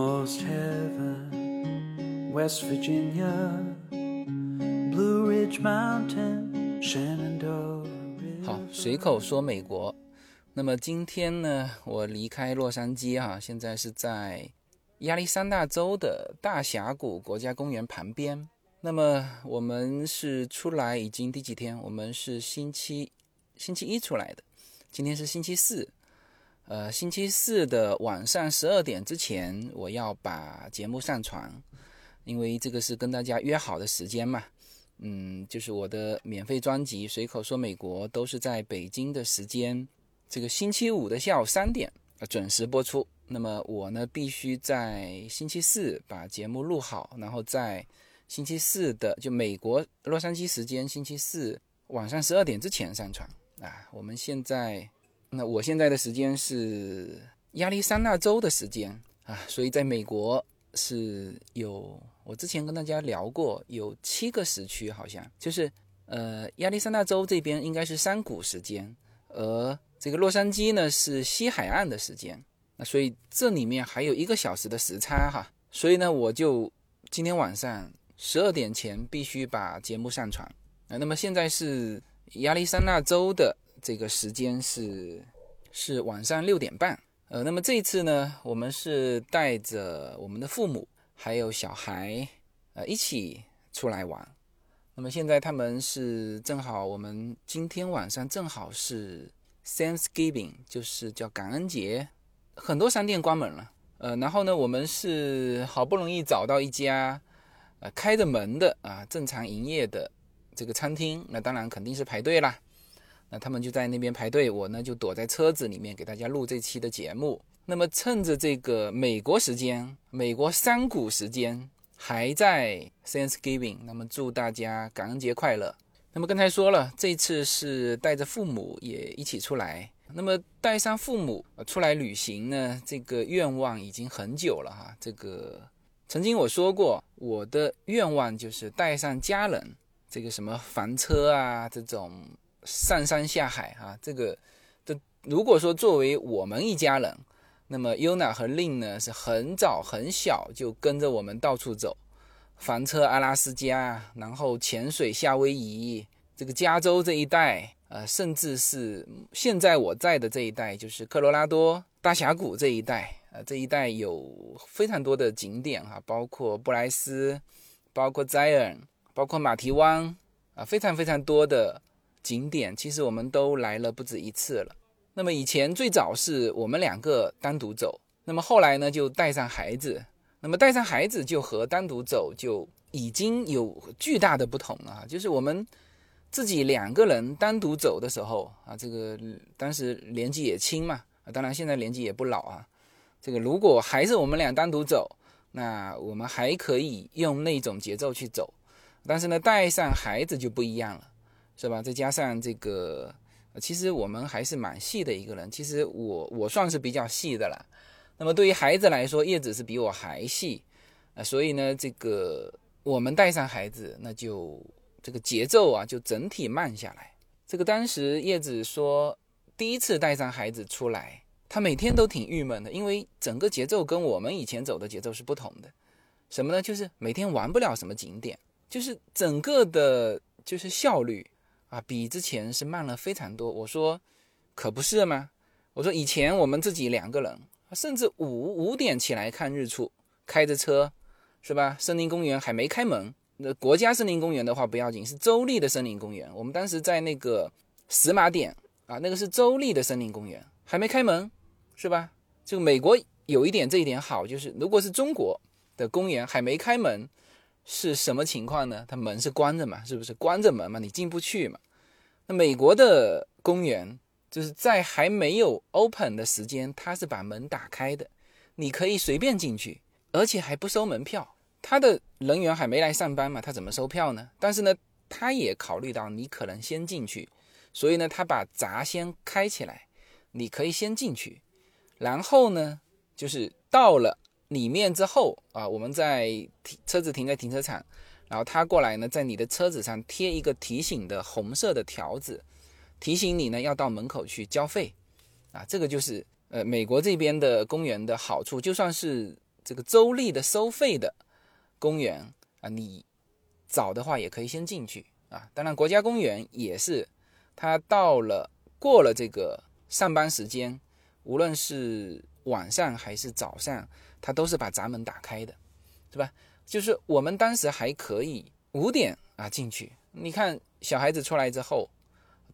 almost heaven. West Virginia, Blue Ridge Mountain, Shenandoah 好，River. 随口说美国。那么今天呢，我离开洛杉矶哈、现在是在亚利桑那州的大峡谷国家公园旁边。那么我们是出来已经第几天？我们是星期星期一出来的，今天是星期四。呃，星期四的晚上十二点之前，我要把节目上传，因为这个是跟大家约好的时间嘛。嗯，就是我的免费专辑《随口说美国》都是在北京的时间，这个星期五的下午三点准时播出。那么我呢，必须在星期四把节目录好，然后在星期四的就美国洛杉矶时间星期四晚上十二点之前上传啊。我们现在，那我现在的时间是亚利桑那州的时间啊，所以在美国是有我之前跟大家聊过，有七个时区，好像就是呃亚利桑那州这边应该是山谷时间，而这个洛杉矶呢是西海岸的时间，那所以这里面还有一个小时的时差哈，所以呢我就今天晚上十二点前必须把节目上传啊。那么现在是亚利桑那州的这个时间是是晚上六点半。呃，那么这一次呢，我们是带着我们的父母还有小孩，呃，一起出来玩。那么现在他们是正好，我们今天晚上正好是 Thanksgiving，就是叫感恩节，很多商店关门了。呃，然后呢，我们是好不容易找到一家呃开着门的啊，正常营业的这个餐厅，那当然肯定是排队啦。那他们就在那边排队，我呢就躲在车子里面给大家录这期的节目。那么趁着这个美国时间，美国山谷时间还在 Thanksgiving，那么祝大家感恩节快乐。那么刚才说了，这次是带着父母也一起出来。那么带上父母出来旅行呢，这个愿望已经很久了哈。这个曾经我说过，我的愿望就是带上家人，这个什么房车啊这种。上山下海啊，这个，这如果说作为我们一家人，那么 Yuna 和 Lin 呢是很早很小就跟着我们到处走，房车阿拉斯加，然后潜水夏威夷，这个加州这一带，呃，甚至是现在我在的这一带，就是科罗拉多大峡谷这一带，呃，这一带有非常多的景点哈、啊，包括布莱斯，包括 Zion，包括马蹄湾，啊，非常非常多的。景点其实我们都来了不止一次了。那么以前最早是我们两个单独走，那么后来呢就带上孩子，那么带上孩子就和单独走就已经有巨大的不同了。就是我们自己两个人单独走的时候啊，这个当时年纪也轻嘛，当然现在年纪也不老啊。这个如果还是我们俩单独走，那我们还可以用那种节奏去走，但是呢带上孩子就不一样了。是吧？再加上这个，其实我们还是蛮细的一个人。其实我我算是比较细的了。那么对于孩子来说，叶子是比我还细，啊，所以呢，这个我们带上孩子，那就这个节奏啊，就整体慢下来。这个当时叶子说，第一次带上孩子出来，他每天都挺郁闷的，因为整个节奏跟我们以前走的节奏是不同的。什么呢？就是每天玩不了什么景点，就是整个的，就是效率。啊，比之前是慢了非常多。我说，可不是吗？我说以前我们自己两个人，甚至五五点起来看日出，开着车，是吧？森林公园还没开门。那国家森林公园的话不要紧，是州立的森林公园。我们当时在那个石马点啊，那个是州立的森林公园，还没开门，是吧？就美国有一点这一点好，就是如果是中国的公园还没开门。是什么情况呢？它门是关着嘛，是不是关着门嘛？你进不去嘛？那美国的公园就是在还没有 open 的时间，它是把门打开的，你可以随便进去，而且还不收门票。他的人员还没来上班嘛，他怎么收票呢？但是呢，他也考虑到你可能先进去，所以呢，他把闸先开起来，你可以先进去，然后呢，就是到了。里面之后啊，我们在停车子停在停车场，然后他过来呢，在你的车子上贴一个提醒的红色的条子，提醒你呢要到门口去交费，啊，这个就是呃美国这边的公园的好处，就算是这个州立的收费的公园啊，你早的话也可以先进去啊。当然，国家公园也是，它到了过了这个上班时间，无论是晚上还是早上，他都是把闸门打开的，是吧？就是我们当时还可以五点啊进去。你看小孩子出来之后，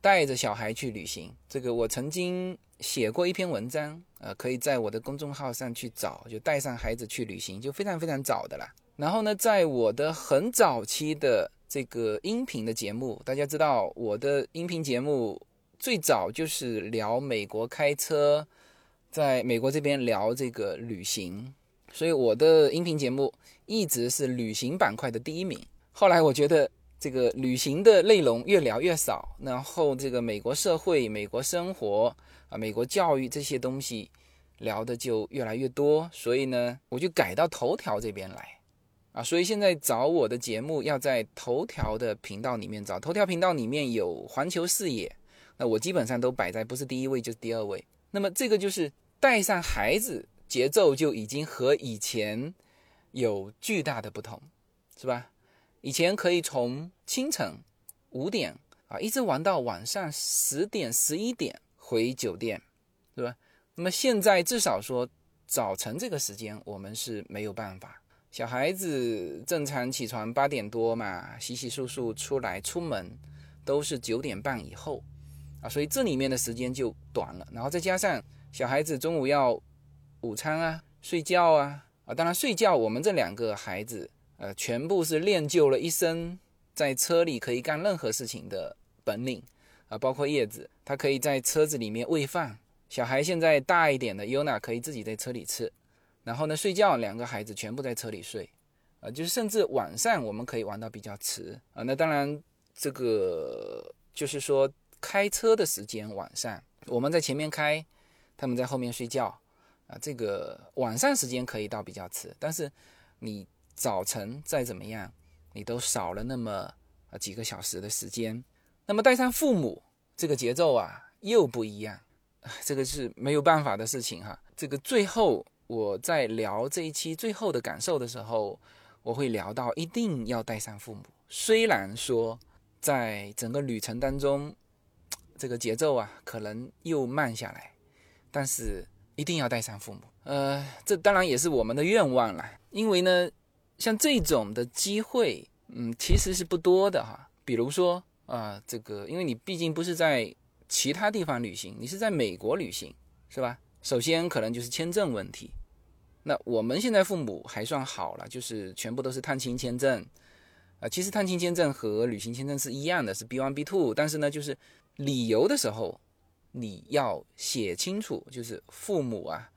带着小孩去旅行，这个我曾经写过一篇文章，呃，可以在我的公众号上去找，就带上孩子去旅行，就非常非常早的啦。然后呢，在我的很早期的这个音频的节目，大家知道我的音频节目最早就是聊美国开车，在美国这边聊这个旅行，所以我的音频节目一直是旅行板块的第一名。后来我觉得这个旅行的内容越聊越少，然后这个美国社会、美国生活啊、美国教育这些东西聊的就越来越多，所以呢，我就改到头条这边来。啊，所以现在找我的节目要在头条的频道里面找，头条频道里面有环球视野，那我基本上都摆在不是第一位就是第二位。那么这个就是带上孩子，节奏就已经和以前有巨大的不同，是吧？以前可以从清晨五点啊一直玩到晚上十点十一点回酒店，是吧？那么现在至少说早晨这个时间我们是没有办法。小孩子正常起床八点多嘛，洗洗漱漱出来出门都是九点半以后所以这里面的时间就短了。然后再加上小孩子中午要午餐啊、睡觉啊啊，当然睡觉我们这两个孩子呃全部是练就了一身在车里可以干任何事情的本领啊，包括叶子，他可以在车子里面喂饭。小孩现在大一点的 Yuna 可以自己在车里吃。然后呢，睡觉两个孩子全部在车里睡，啊，就是甚至晚上我们可以玩到比较迟啊。那当然，这个就是说开车的时间晚上我们在前面开，他们在后面睡觉啊。这个晚上时间可以到比较迟，但是你早晨再怎么样，你都少了那么几个小时的时间。那么带上父母，这个节奏啊又不一样，这个是没有办法的事情哈。这个最后。我在聊这一期最后的感受的时候，我会聊到一定要带上父母。虽然说在整个旅程当中，这个节奏啊可能又慢下来，但是一定要带上父母。呃，这当然也是我们的愿望了。因为呢，像这种的机会，嗯，其实是不多的哈。比如说啊，这个因为你毕竟不是在其他地方旅行，你是在美国旅行，是吧？首先可能就是签证问题，那我们现在父母还算好了，就是全部都是探亲签证，啊，其实探亲签证和旅行签证是一样的，是 B one B two，但是呢，就是理由的时候你要写清楚，就是父母啊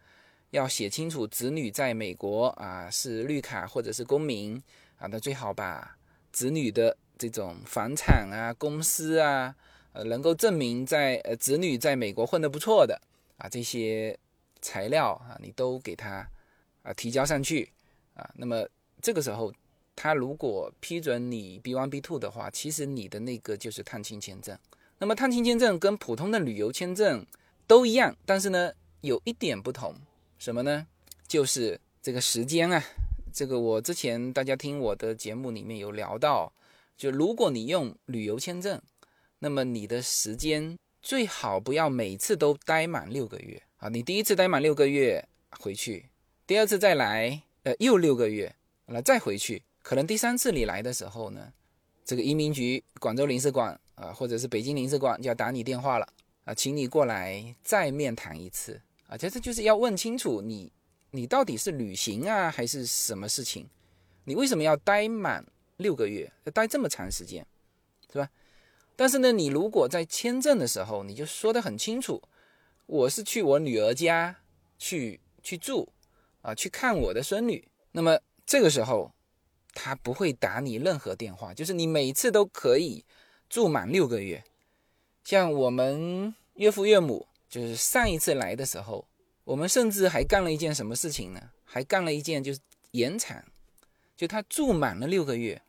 要写清楚子女在美国啊是绿卡或者是公民啊，那最好把子女的这种房产啊、公司啊，呃，能够证明在呃子女在美国混得不错的。啊，这些材料啊，你都给他啊提交上去啊。那么这个时候，他如果批准你 B one B two 的话，其实你的那个就是探亲签证。那么探亲签证跟普通的旅游签证都一样，但是呢，有一点不同，什么呢？就是这个时间啊。这个我之前大家听我的节目里面有聊到，就如果你用旅游签证，那么你的时间。最好不要每次都待满六个月啊！你第一次待满六个月回去，第二次再来，呃，又六个月，那再回去，可能第三次你来的时候呢，这个移民局广州领事馆啊，或者是北京领事馆就要打你电话了啊，请你过来再面谈一次啊！这这就是要问清楚你，你到底是旅行啊，还是什么事情？你为什么要待满六个月，要待这么长时间，是吧？但是呢，你如果在签证的时候，你就说得很清楚，我是去我女儿家去去住，啊，去看我的孙女。那么这个时候，他不会打你任何电话，就是你每次都可以住满六个月。像我们岳父岳母，就是上一次来的时候，我们甚至还干了一件什么事情呢？还干了一件就是延长，就他住满了六个月，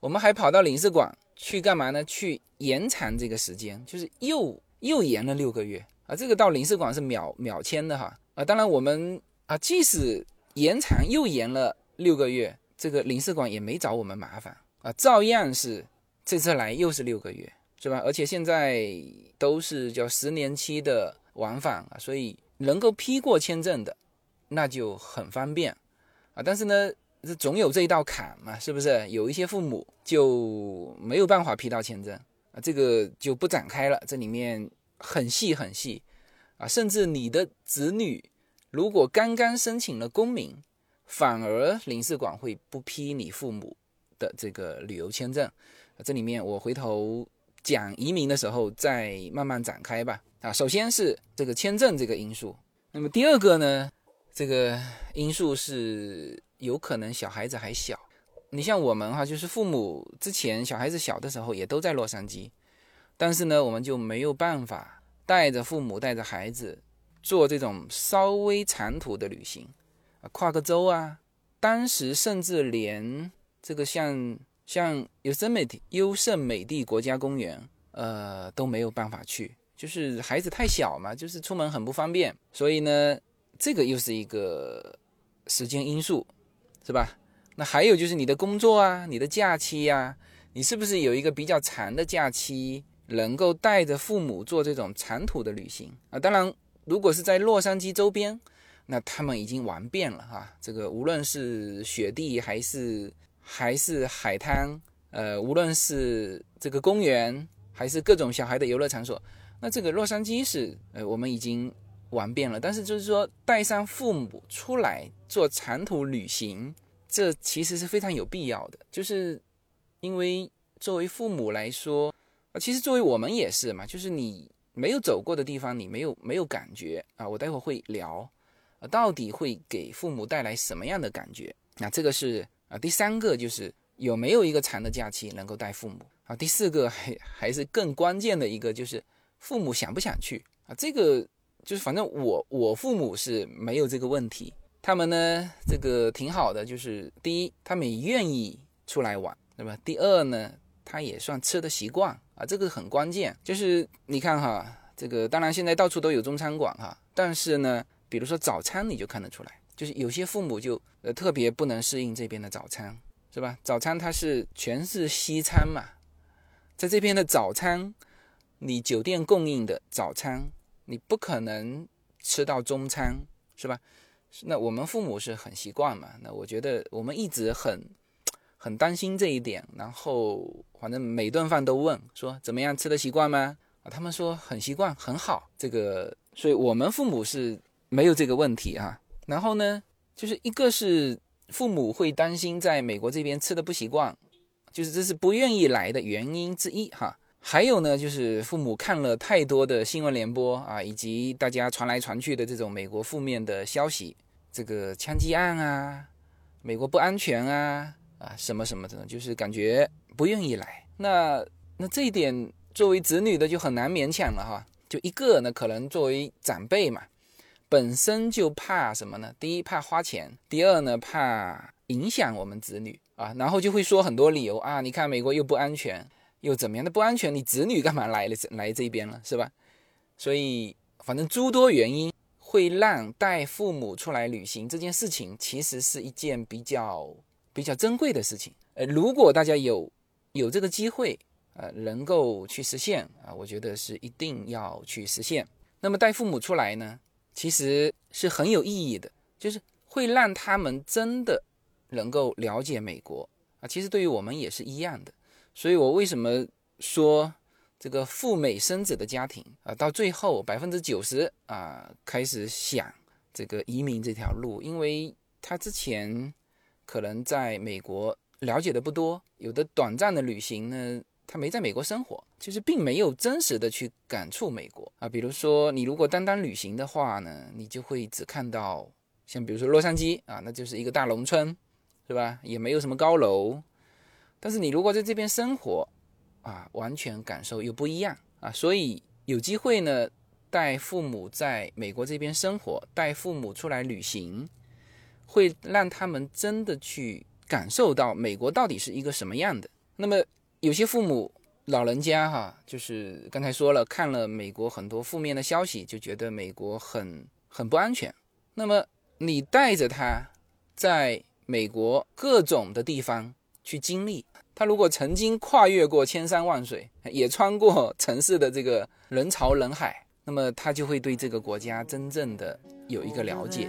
我们还跑到领事馆。去干嘛呢？去延长这个时间，就是又又延了六个月啊！这个到领事馆是秒秒签的哈啊！当然我们啊，即使延长又延了六个月，这个领事馆也没找我们麻烦啊，照样是这次来又是六个月，是吧？而且现在都是叫十年期的往返啊，所以能够批过签证的，那就很方便啊。但是呢，这总有这一道坎嘛，是不是？有一些父母就没有办法批到签证啊，这个就不展开了，这里面很细很细啊，甚至你的子女。如果刚刚申请了公民，反而领事馆会不批你父母的这个旅游签证。这里面我回头讲移民的时候再慢慢展开吧。啊，首先是这个签证这个因素，那么第二个呢，这个因素是有可能小孩子还小。你像我们哈，就是父母之前小孩子小的时候也都在洛杉矶，但是呢，我们就没有办法带着父母带着孩子。做这种稍微长途的旅行，啊，跨个州啊，当时甚至连这个像像 Yosemite 优胜美地国家公园，呃，都没有办法去，就是孩子太小嘛，就是出门很不方便，所以呢，这个又是一个时间因素，是吧？那还有就是你的工作啊，你的假期呀，你是不是有一个比较长的假期，能够带着父母做这种长途的旅行啊？当然。如果是在洛杉矶周边，那他们已经玩遍了哈。这个无论是雪地还是还是海滩，呃，无论是这个公园还是各种小孩的游乐场所，那这个洛杉矶是呃我们已经玩遍了。但是就是说带上父母出来做长途旅行，这其实是非常有必要的。就是因为作为父母来说，啊，其实作为我们也是嘛，就是你。没有走过的地方，你没有没有感觉啊！我待会会聊，到底会给父母带来什么样的感觉？那这个是啊，第三个就是有没有一个长的假期能够带父母啊？第四个还还是更关键的一个就是父母想不想去啊？这个就是反正我我父母是没有这个问题，他们呢这个挺好的，就是第一他们也愿意出来玩，对吧？第二呢他也算吃的习惯。啊，这个很关键，就是你看哈，这个当然现在到处都有中餐馆哈，但是呢，比如说早餐你就看得出来，就是有些父母就呃特别不能适应这边的早餐，是吧？早餐它是全是西餐嘛，在这边的早餐，你酒店供应的早餐，你不可能吃到中餐，是吧？那我们父母是很习惯嘛，那我觉得我们一直很。很担心这一点，然后反正每顿饭都问说怎么样吃的习惯吗？啊，他们说很习惯，很好。这个，所以我们父母是没有这个问题哈。然后呢，就是一个是父母会担心在美国这边吃的不习惯，就是这是不愿意来的原因之一哈。还有呢，就是父母看了太多的新闻联播啊，以及大家传来传去的这种美国负面的消息，这个枪击案啊，美国不安全啊。啊，什么什么的，就是感觉不愿意来。那那这一点，作为子女的就很难勉强了哈。就一个呢，可能作为长辈嘛，本身就怕什么呢？第一怕花钱，第二呢怕影响我们子女啊。然后就会说很多理由啊，你看美国又不安全，又怎么样的不安全？你子女干嘛来了 来这边了，是吧？所以反正诸多原因会让带父母出来旅行这件事情，其实是一件比较。比较珍贵的事情，呃，如果大家有有这个机会，呃，能够去实现啊，我觉得是一定要去实现。那么带父母出来呢，其实是很有意义的，就是会让他们真的能够了解美国啊。其实对于我们也是一样的。所以我为什么说这个赴美生子的家庭啊，到最后百分之九十啊开始想这个移民这条路，因为他之前。可能在美国了解的不多，有的短暂的旅行呢，他没在美国生活，就是并没有真实的去感触美国啊。比如说，你如果单单旅行的话呢，你就会只看到像比如说洛杉矶啊，那就是一个大农村，是吧？也没有什么高楼。但是你如果在这边生活啊，完全感受又不一样啊。所以有机会呢，带父母在美国这边生活，带父母出来旅行。会让他们真的去感受到美国到底是一个什么样的。那么有些父母老人家哈，就是刚才说了，看了美国很多负面的消息，就觉得美国很很不安全。那么你带着他在美国各种的地方去经历。他如果曾经跨越过千山万水，也穿过城市的这个人潮人海，那么他就会对这个国家真正的有一个了解。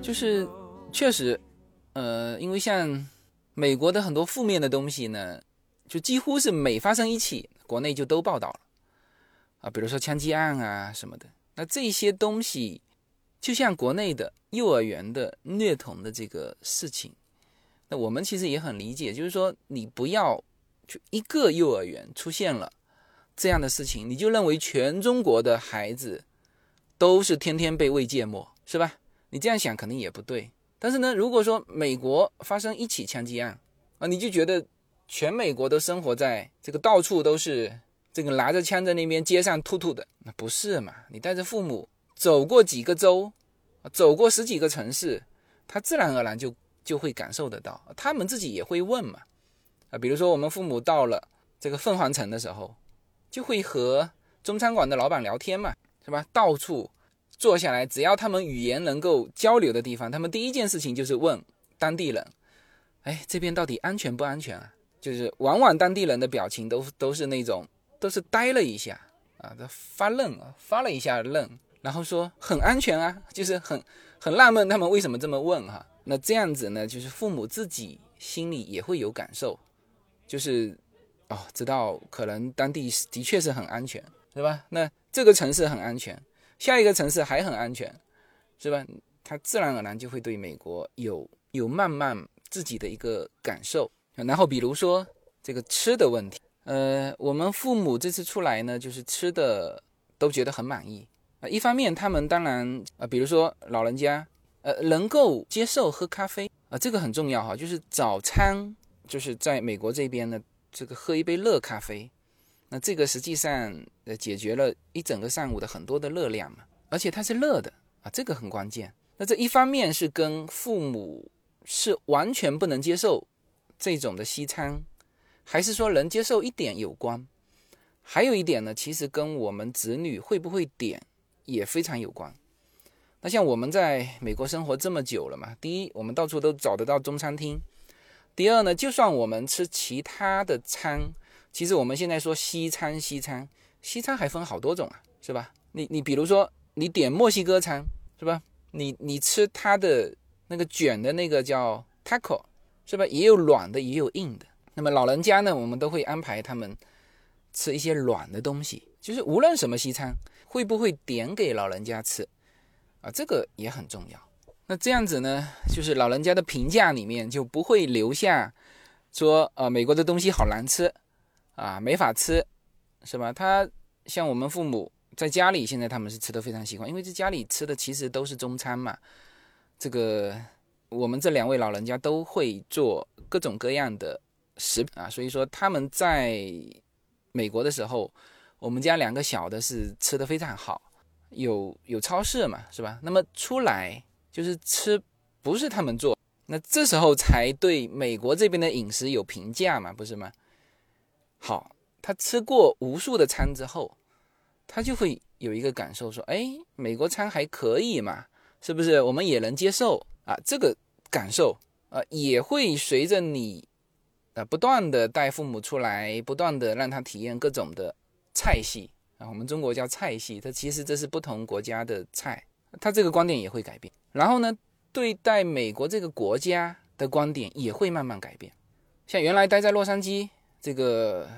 就是确实，呃，因为像美国的很多负面的东西呢，就几乎是每发生一起，国内就都报道了啊，比如说枪击案啊什么的。那这些东西，就像国内的幼儿园的虐童的这个事情，那我们其实也很理解，就是说你不要就一个幼儿园出现了这样的事情，你就认为全中国的孩子都是天天被喂芥末，是吧？你这样想肯定也不对，但是呢，如果说美国发生一起枪击案啊，你就觉得全美国都生活在这个到处都是这个拿着枪在那边街上突突的，那不是嘛？你带着父母走过几个州，走过十几个城市，他自然而然就就会感受得到，他们自己也会问嘛，啊，比如说我们父母到了这个凤凰城的时候，就会和中餐馆的老板聊天嘛，对吧？到处。坐下来，只要他们语言能够交流的地方，他们第一件事情就是问当地人：“哎，这边到底安全不安全啊？”就是往往当地人的表情都都是那种，都是呆了一下啊，他发愣啊，发了一下愣，然后说很安全啊，就是很很纳闷他们为什么这么问哈。那这样子呢，就是父母自己心里也会有感受，就是哦，知道可能当地的确是很安全，对吧？那这个城市很安全。下一个城市还很安全，是吧？他自然而然就会对美国有有慢慢自己的一个感受。然后比如说这个吃的问题，呃，我们父母这次出来呢，就是吃的都觉得很满意啊。一方面他们当然啊，比如说老人家呃能够接受喝咖啡啊，这个很重要哈。就是早餐就是在美国这边呢，这个喝一杯热咖啡。那这个实际上呃解决了一整个上午的很多的热量嘛，而且它是热的啊，这个很关键。那这一方面是跟父母是完全不能接受这种的西餐，还是说能接受一点有关？还有一点呢，其实跟我们子女会不会点也非常有关。那像我们在美国生活这么久了嘛，第一，我们到处都找得到中餐厅；第二呢，就算我们吃其他的餐。其实我们现在说西餐，西餐，西餐还分好多种啊，是吧？你你比如说你点墨西哥餐，是吧？你你吃它的那个卷的那个叫 taco，是吧？也有软的，也有硬的。那么老人家呢，我们都会安排他们吃一些软的东西。就是无论什么西餐，会不会点给老人家吃啊？这个也很重要。那这样子呢，就是老人家的评价里面就不会留下说，呃，美国的东西好难吃。啊，没法吃，是吧？他像我们父母在家里，现在他们是吃的非常习惯，因为在家里吃的其实都是中餐嘛。这个我们这两位老人家都会做各种各样的食品啊，所以说他们在美国的时候，我们家两个小的是吃的非常好，有有超市嘛，是吧？那么出来就是吃不是他们做，那这时候才对美国这边的饮食有评价嘛，不是吗？好，他吃过无数的餐之后，他就会有一个感受，说：“哎，美国餐还可以嘛，是不是？我们也能接受啊。”这个感受啊，也会随着你啊不断的带父母出来，不断的让他体验各种的菜系啊，我们中国叫菜系，它其实这是不同国家的菜，它这个观点也会改变。然后呢，对待美国这个国家的观点也会慢慢改变。像原来待在洛杉矶，这个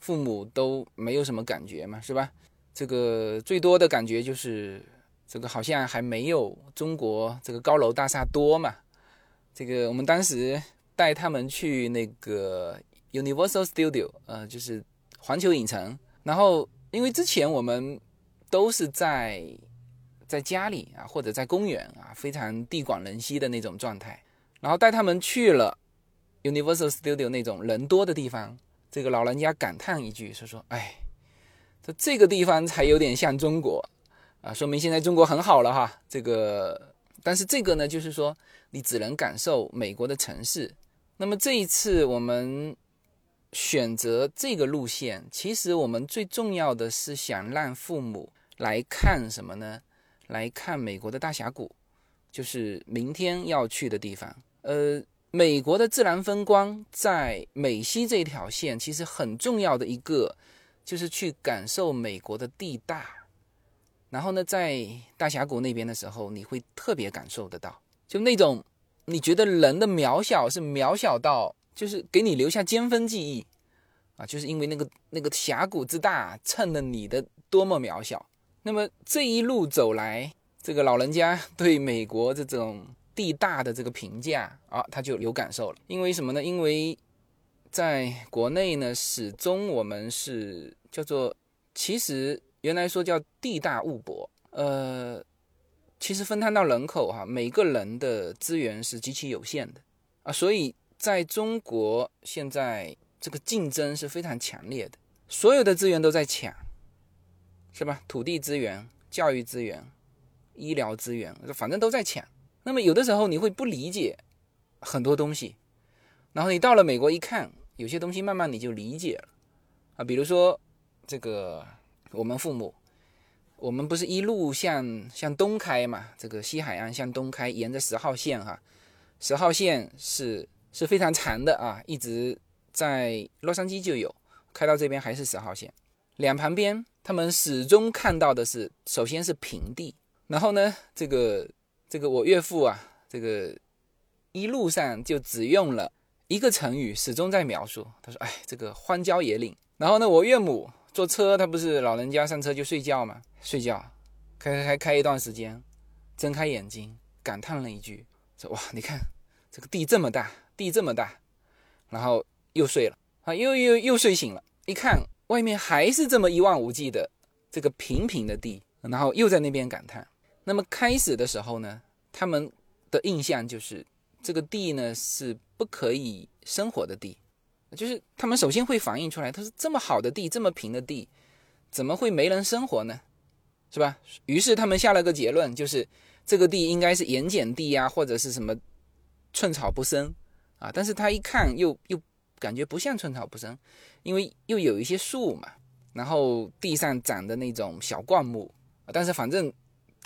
父母都没有什么感觉嘛，是吧？这个最多的感觉就是这个好像还没有中国这个高楼大厦多嘛。这个我们当时带他们去那个 Universal Studio，呃，就是环球影城。然后因为之前我们都是在在家里啊，或者在公园啊，非常地广人稀的那种状态。然后带他们去了 Universal Studio 那种人多的地方，这个老人家感叹一句，说说，哎，这这个地方才有点像中国啊，说明现在中国很好了哈。这个，但是这个呢，就是说。你只能感受美国的城市。那么这一次我们选择这个路线，其实我们最重要的是想让父母来看什么呢？来看美国的大峡谷，就是明天要去的地方。呃，美国的自然风光在美西这条线，其实很重要的一个就是去感受美国的地大。然后呢，在大峡谷那边的时候，你会特别感受得到。就那种，你觉得人的渺小是渺小到，就是给你留下尖峰记忆啊，就是因为那个那个峡谷之大，衬了你的多么渺小。那么这一路走来，这个老人家对美国这种地大的这个评价啊，他就有感受了。因为什么呢？因为在国内呢，始终我们是叫做，其实原来说叫地大物博，呃。其实分摊到人口哈，每个人的资源是极其有限的啊，所以在中国现在这个竞争是非常强烈的，所有的资源都在抢，是吧？土地资源、教育资源、医疗资源，反正都在抢。那么有的时候你会不理解很多东西，然后你到了美国一看，有些东西慢慢你就理解了啊，比如说这个我们父母。我们不是一路向向东开嘛？这个西海岸向东开，沿着十号线哈，十号线是是非常长的啊，一直在洛杉矶就有，开到这边还是十号线。两旁边他们始终看到的是，首先是平地，然后呢，这个这个我岳父啊，这个一路上就只用了一个成语，始终在描述，他说：“哎，这个荒郊野岭。”然后呢，我岳母。坐车，他不是老人家上车就睡觉吗？睡觉，开开开开一段时间，睁开眼睛，感叹了一句：“说哇，你看这个地这么大，地这么大。”然后又睡了啊，又又又睡醒了，一看外面还是这么一望无际的这个平平的地，然后又在那边感叹。那么开始的时候呢，他们的印象就是这个地呢是不可以生活的地。就是他们首先会反映出来，他说这么好的地，这么平的地，怎么会没人生活呢？是吧？于是他们下了个结论，就是这个地应该是盐碱地呀，或者是什么寸草不生啊。但是他一看，又又感觉不像寸草不生，因为又有一些树嘛，然后地上长的那种小灌木。但是反正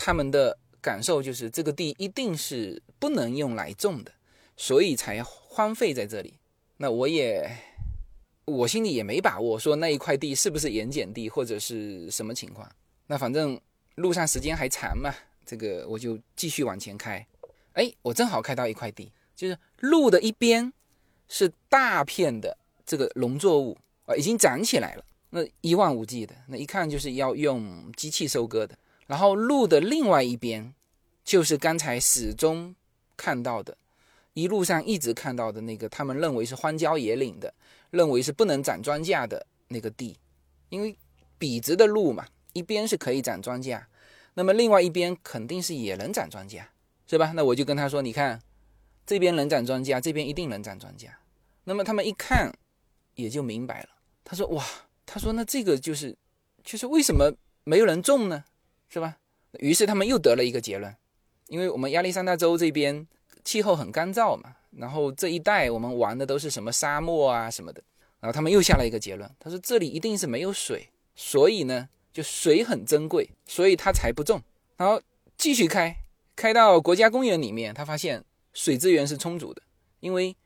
他们的感受就是，这个地一定是不能用来种的，所以才荒废在这里。那我也，我心里也没把握，说那一块地是不是盐碱地或者是什么情况。那反正路上时间还长嘛，这个我就继续往前开。哎，我正好开到一块地，就是路的一边是大片的这个农作物啊，已经长起来了，那一望无际的，那一看就是要用机器收割的。然后路的另外一边，就是刚才始终看到的。一路上一直看到的那个，他们认为是荒郊野岭的，认为是不能长庄稼的那个地，因为笔直的路嘛，一边是可以长庄稼，那么另外一边肯定是也能长庄稼，是吧？那我就跟他说，你看这边能长庄稼，这边一定能长庄稼。那么他们一看也就明白了，他说哇，他说那这个就是就是为什么没有人种呢？是吧？于是他们又得了一个结论，因为我们亚利桑那州这边。气候很干燥嘛，然后这一带我们玩的都是什么沙漠啊什么的，然后他们又下了一个结论，他说这里一定是没有水，所以呢就水很珍贵，所以他才不种。然后继续开，开到国家公园里面，他发现水资源是充足的，因为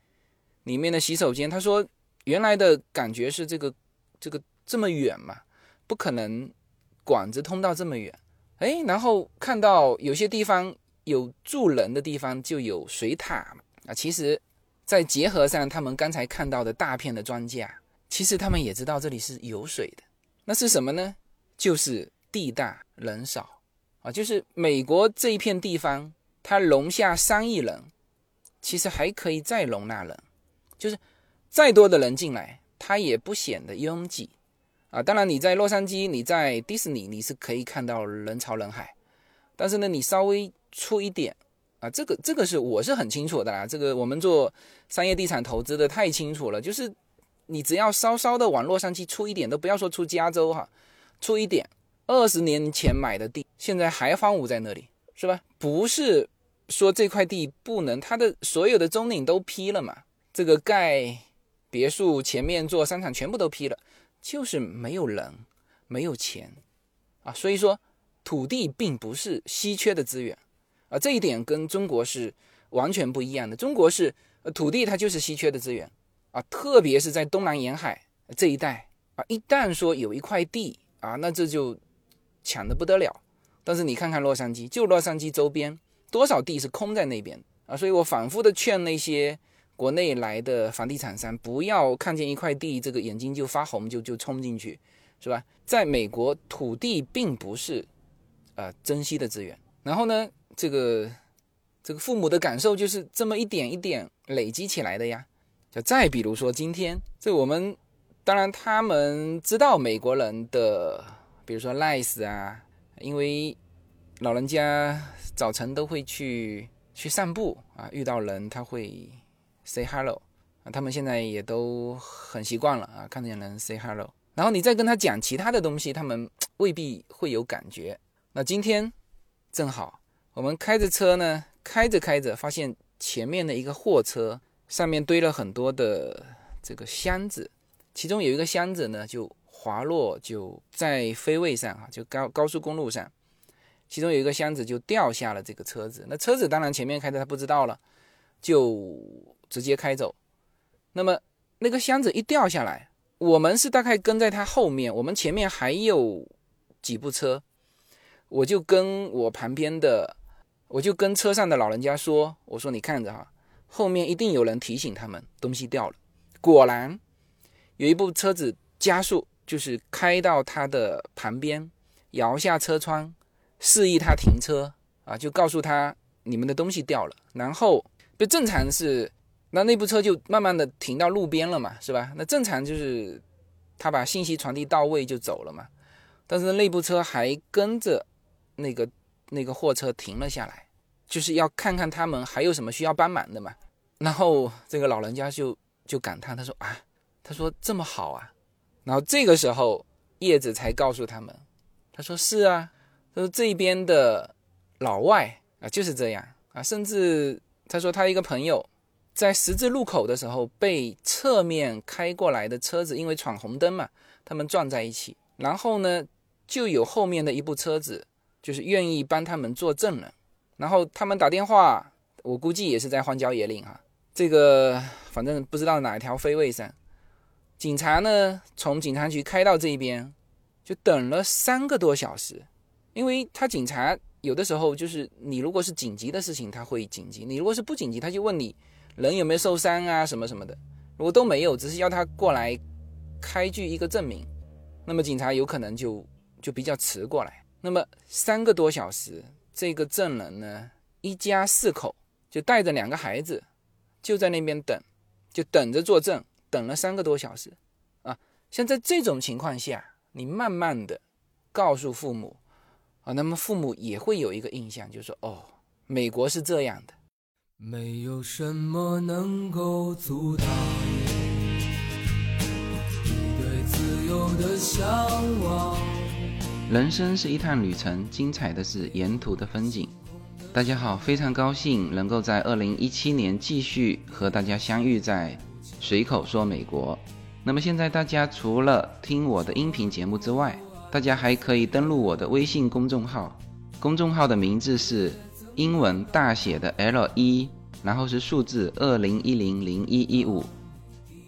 里面的洗手间，他说原来的感觉是这个这个这么远嘛，不可能管子通到这么远，哎，然后看到有些地方有住人的地方就有水塔啊。其实，在结合上，他们刚才看到的大片的庄稼，其实他们也知道这里是有水的。那是什么呢？就是地大人少啊，就是美国这一片地方，它容下三亿人，其实还可以再容纳人，就是再多的人进来，它也不显得拥挤。啊，当然你在洛杉矶，你在迪士尼，你是可以看到人潮人海，但是呢，你稍微出一点啊，这个这个是我是很清楚的啦。这个我们做商业地产投资的太清楚了，就是你只要稍稍的往洛杉矶出一点，都不要说出加州哈，出一点，二十年前买的地，现在还荒芜在那里，是吧？不是说这块地不能，它的所有的中领都批了嘛，这个盖别墅前面做商场全部都批了。就是没有人，没有钱，啊，所以说土地并不是稀缺的资源，啊，这一点跟中国是完全不一样的。中国是土地它就是稀缺的资源，啊，特别是在东南沿海这一带，啊，一旦说有一块地啊，那这就抢的不得了。但是你看看洛杉矶，就洛杉矶周边多少地是空在那边啊，所以我反复的劝那些。国内来的房地产商不要看见一块地，这个眼睛就发红，就就冲进去，是吧？在美国，土地并不是呃珍惜的资源。然后呢，这个这个父母的感受就是这么一点一点累积起来的呀。就再比如说今天，这我们当然他们知道美国人的，比如说 nice 啊，因为老人家早晨都会去去散步啊，遇到人他会。Say hello 啊，他们现在也都很习惯了啊，看见人 say hello。然后你再跟他讲其他的东西，他们未必会有感觉。那今天正好，我们开着车呢，开着开着，发现前面的一个货车上面堆了很多的这个箱子，其中有一个箱子呢就滑落，就在飞位上啊，就高高速公路上，其中有一个箱子就掉下了这个车子。那车子当然前面开着他不知道了，就。直接开走，那么那个箱子一掉下来，我们是大概跟在他后面，我们前面还有几部车，我就跟我旁边的，我就跟车上的老人家说：“我说你看着哈，后面一定有人提醒他们东西掉了。”果然有一部车子加速，就是开到他的旁边，摇下车窗，示意他停车啊，就告诉他你们的东西掉了。然后就正常是。那那部车就慢慢的停到路边了嘛，是吧？那正常就是他把信息传递到位就走了嘛。但是那部车还跟着那个那个货车停了下来，就是要看看他们还有什么需要帮忙的嘛。然后这个老人家就就感叹，他说啊，他说这么好啊。然后这个时候叶子才告诉他们，他说是啊，他说这边的老外啊就是这样啊，甚至他说他一个朋友。在十字路口的时候，被侧面开过来的车子因为闯红灯嘛，他们撞在一起。然后呢，就有后面的一部车子，就是愿意帮他们作证了。然后他们打电话，我估计也是在荒郊野岭啊，这个反正不知道哪条飞位上。警察呢，从警察局开到这边，就等了三个多小时，因为他警察有的时候就是你如果是紧急的事情，他会紧急；你如果是不紧急，他就问你。人有没有受伤啊？什么什么的，如果都没有，只是要他过来开具一个证明，那么警察有可能就就比较迟过来。那么三个多小时，这个证人呢，一家四口就带着两个孩子，就在那边等，就等着作证，等了三个多小时啊。像在这种情况下，你慢慢的告诉父母啊，那么父母也会有一个印象，就是说哦，美国是这样的。没有什么能够阻挡你对自由的向往。人生是一趟旅程，精彩的是沿途的风景。大家好，非常高兴能够在二零一七年继续和大家相遇在随口说美国。那么现在大家除了听我的音频节目之外，大家还可以登录我的微信公众号，公众号的名字是。英文大写的 L 一，然后是数字二零一零零一一五，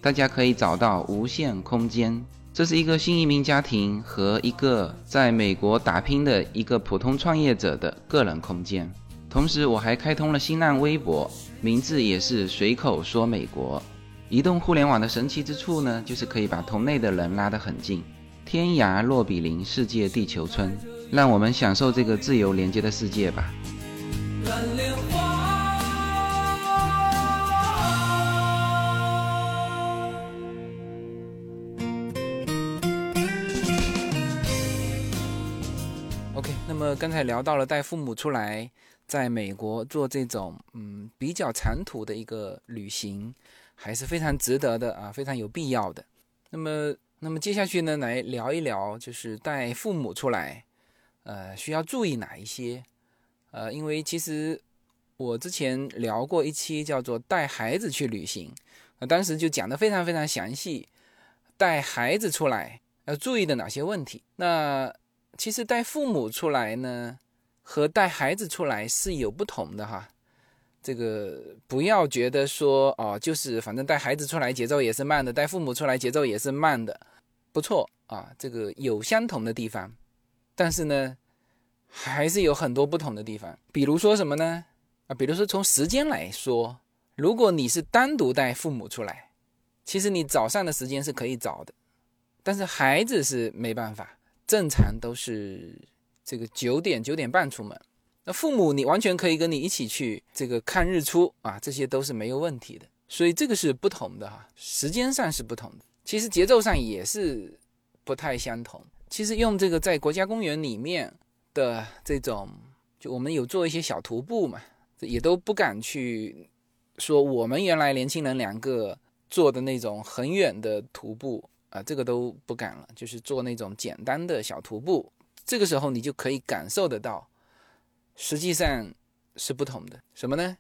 大家可以找到无限空间，这是一个新移民家庭和一个在美国打拼的一个普通创业者的个人空间。同时，我还开通了新浪微博，名字也是随口说美国。移动互联网的神奇之处呢，就是可以把同类的人拉得很近，天涯若比邻，世界地球村。让我们享受这个自由连接的世界吧。蓝莲花。OK，那么刚才聊到了带父母出来，在美国做这种嗯比较长途的一个旅行，还是非常值得的啊，非常有必要的。那么，那么接下去呢，来聊一聊，就是带父母出来。呃，需要注意哪一些？呃，因为其实我之前聊过一期叫做带孩子去旅行，那当时就讲的非常非常详细，带孩子出来要注意的哪些问题。那其实带父母出来呢，和带孩子出来是有不同的哈。这个不要觉得说哦，就是反正带孩子出来节奏也是慢的，带父母出来节奏也是慢的，不错啊，这个有相同的地方。但是呢，还是有很多不同的地方。比如说什么呢？啊，比如说从时间来说，如果你是单独带父母出来，其实你早上的时间是可以早的，但是孩子是没办法，正常都是这个九点九点半出门。那父母你完全可以跟你一起去这个看日出啊，这些都是没有问题的。所以这个是不同的哈，时间上是不同的，其实节奏上也是不太相同。其实用这个在国家公园里面的这种，就我们有做一些小徒步嘛，也都不敢去说我们原来年轻人两个做的那种很远的徒步啊，这个都不敢了。就是做那种简单的小徒步，这个时候你就可以感受得到，实际上是不同的。什么呢？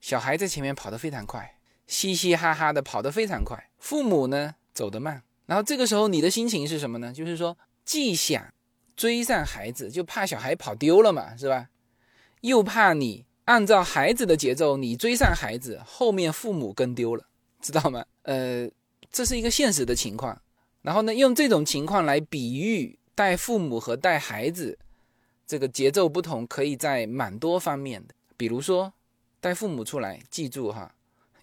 小孩在前面跑得非常快，嘻嘻哈哈的跑得非常快，父母呢走得慢。然后这个时候你的心情是什么呢？就是说。既想追上孩子，就怕小孩跑丢了嘛，是吧？又怕你按照孩子的节奏，你追上孩子，后面父母跟丢了，知道吗？呃，这是一个现实的情况。然后呢，用这种情况来比喻带父母和带孩子，这个节奏不同，可以在蛮多方面的。比如说，带父母出来，记住哈，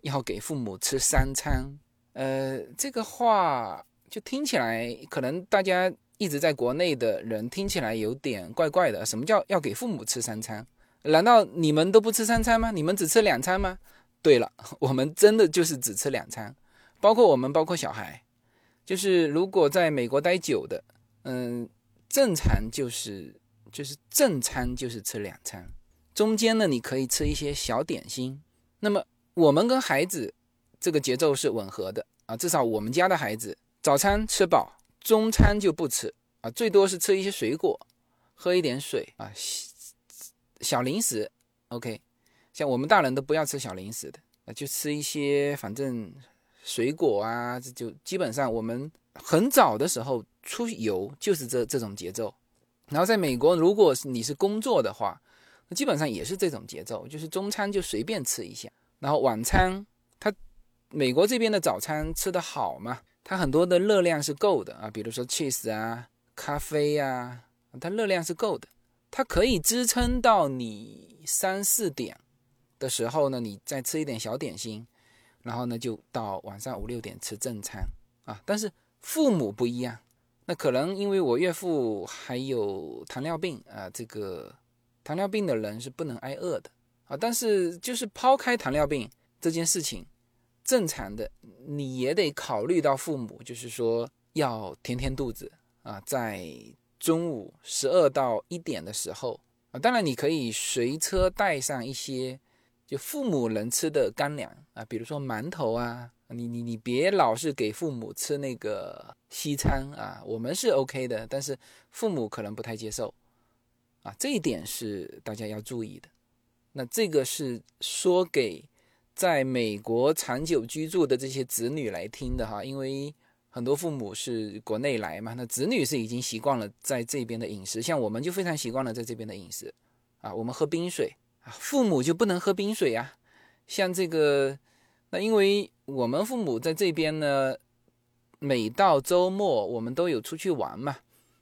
要给父母吃三餐。呃，这个话就听起来可能大家。一直在国内的人听起来有点怪怪的。什么叫要给父母吃三餐？难道你们都不吃三餐吗？你们只吃两餐吗？对了，我们真的就是只吃两餐，包括我们，包括小孩。就是如果在美国待久的，嗯，正常就是就是正餐就是吃两餐，中间呢你可以吃一些小点心。那么我们跟孩子这个节奏是吻合的啊，至少我们家的孩子早餐吃饱。中餐就不吃啊，最多是吃一些水果，喝一点水啊，小零食，OK。像我们大人都不要吃小零食的啊，就吃一些反正水果啊，这就基本上我们很早的时候出游就是这这种节奏。然后在美国，如果你是工作的话，基本上也是这种节奏，就是中餐就随便吃一下，然后晚餐，他美国这边的早餐吃的好嘛？它很多的热量是够的啊，比如说 cheese 啊、咖啡呀，它热量是够的，它可以支撑到你三四点的时候呢，你再吃一点小点心，然后呢就到晚上五六点吃正餐啊。但是父母不一样，那可能因为我岳父还有糖尿病啊，这个糖尿病的人是不能挨饿的啊。但是就是抛开糖尿病这件事情。正常的，你也得考虑到父母，就是说要填填肚子啊，在中午十二到一点的时候啊，当然你可以随车带上一些就父母能吃的干粮啊，比如说馒头啊，你你你别老是给父母吃那个西餐啊，我们是 OK 的，但是父母可能不太接受啊，这一点是大家要注意的。那这个是说给。在美国长久居住的这些子女来听的哈，因为很多父母是国内来嘛，那子女是已经习惯了在这边的饮食，像我们就非常习惯了在这边的饮食啊，我们喝冰水啊，父母就不能喝冰水啊。像这个，那因为我们父母在这边呢，每到周末我们都有出去玩嘛，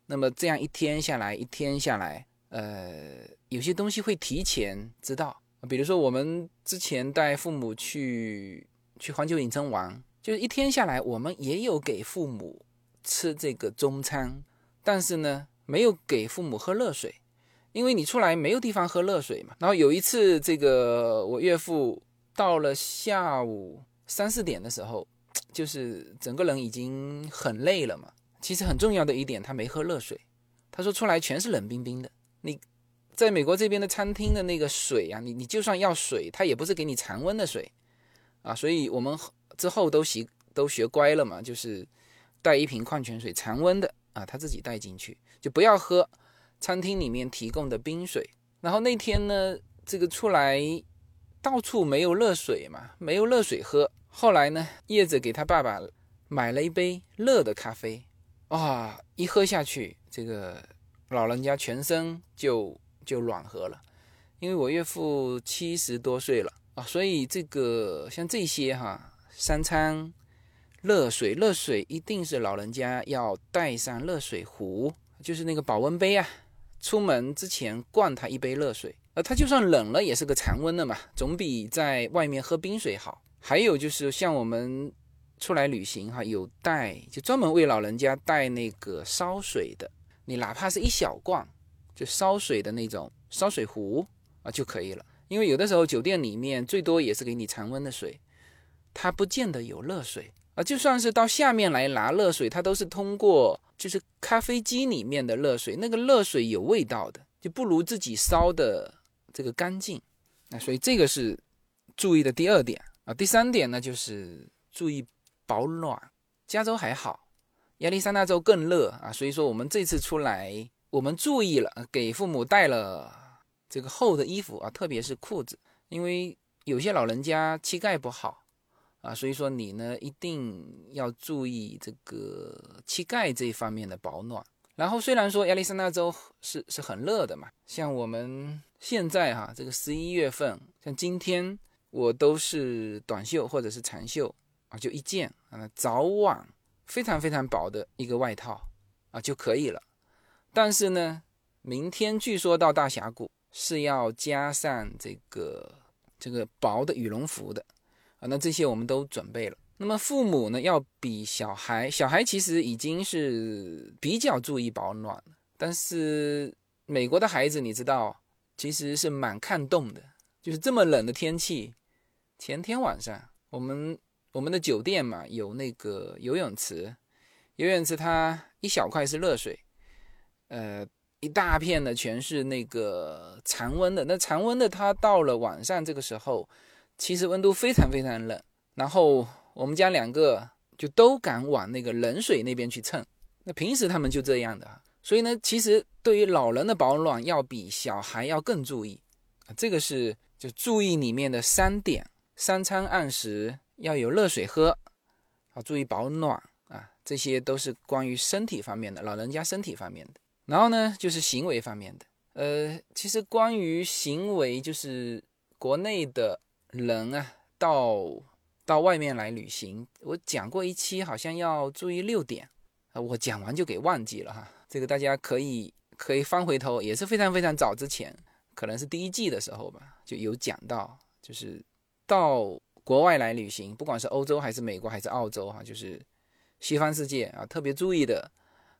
那么这样一天下来，一天下来，呃，有些东西会提前知道，比如说我们之前带父母去去环球影城玩，就是一天下来，我们也有给父母吃这个中餐，但是呢，没有给父母喝热水，因为你出来没有地方喝热水嘛。然后有一次，这个我岳父到了下午三四点的时候。就是整个人已经很累了嘛。其实很重要的一点，他没喝热水。他说出来全是冷冰冰的。你在美国这边的餐厅的那个水啊，你你就算要水，他也不是给你常温的水啊。所以我们之后都习都学乖了嘛，就是带一瓶矿泉水常温的啊，他自己带进去，就不要喝餐厅里面提供的冰水。然后那天呢，这个出来到处没有热水嘛，没有热水喝。后来呢，叶子给他爸爸买了一杯热的咖啡，啊，一喝下去，这个老人家全身就就暖和了。因为我岳父七十多岁了啊，所以这个像这些哈，三餐热水，热水一定是老人家要带上热水壶，就是那个保温杯啊，出门之前灌他一杯热水，呃，他就算冷了也是个常温的嘛，总比在外面喝冰水好。还有就是像我们出来旅行哈，有带就专门为老人家带那个烧水的，你哪怕是一小罐，就烧水的那种烧水壶啊就可以了。因为有的时候酒店里面最多也是给你常温的水，它不见得有热水啊。就算是到下面来拿热水，它都是通过就是咖啡机里面的热水，那个热水有味道的，就不如自己烧的这个干净。那所以这个是注意的第二点。啊，第三点呢，就是注意保暖。加州还好，亚利桑那州更热啊，所以说我们这次出来，我们注意了，给父母带了这个厚的衣服啊，特别是裤子，因为有些老人家膝盖不好啊，所以说你呢一定要注意这个膝盖这一方面的保暖。然后虽然说亚利桑那州是是很热的嘛，像我们现在哈，这个十一月份，像今天。我都是短袖或者是长袖啊，就一件啊，早晚非常非常薄的一个外套啊就可以了。但是呢，明天据说到大峡谷是要加上这个这个薄的羽绒服的啊。那这些我们都准备了。那么父母呢，要比小孩，小孩其实已经是比较注意保暖了但是美国的孩子，你知道，其实是蛮看冻的，就是这么冷的天气。前天晚上，我们我们的酒店嘛有那个游泳池，游泳池它一小块是热水，呃，一大片的全是那个常温的。那常温的它到了晚上这个时候，其实温度非常非常冷。然后我们家两个就都敢往那个冷水那边去蹭。那平时他们就这样的，所以呢，其实对于老人的保暖要比小孩要更注意。这个是就注意里面的三点。三餐按时，要有热水喝，好注意保暖啊，这些都是关于身体方面的，老人家身体方面的。然后呢，就是行为方面的。呃，其实关于行为，就是国内的人啊，到到外面来旅行，我讲过一期，好像要注意六点啊，我讲完就给忘记了哈。这个大家可以可以翻回头，也是非常非常早之前，可能是第一季的时候吧，就有讲到，就是。到国外来旅行，不管是欧洲还是美国还是澳洲，哈，就是西方世界啊，特别注意的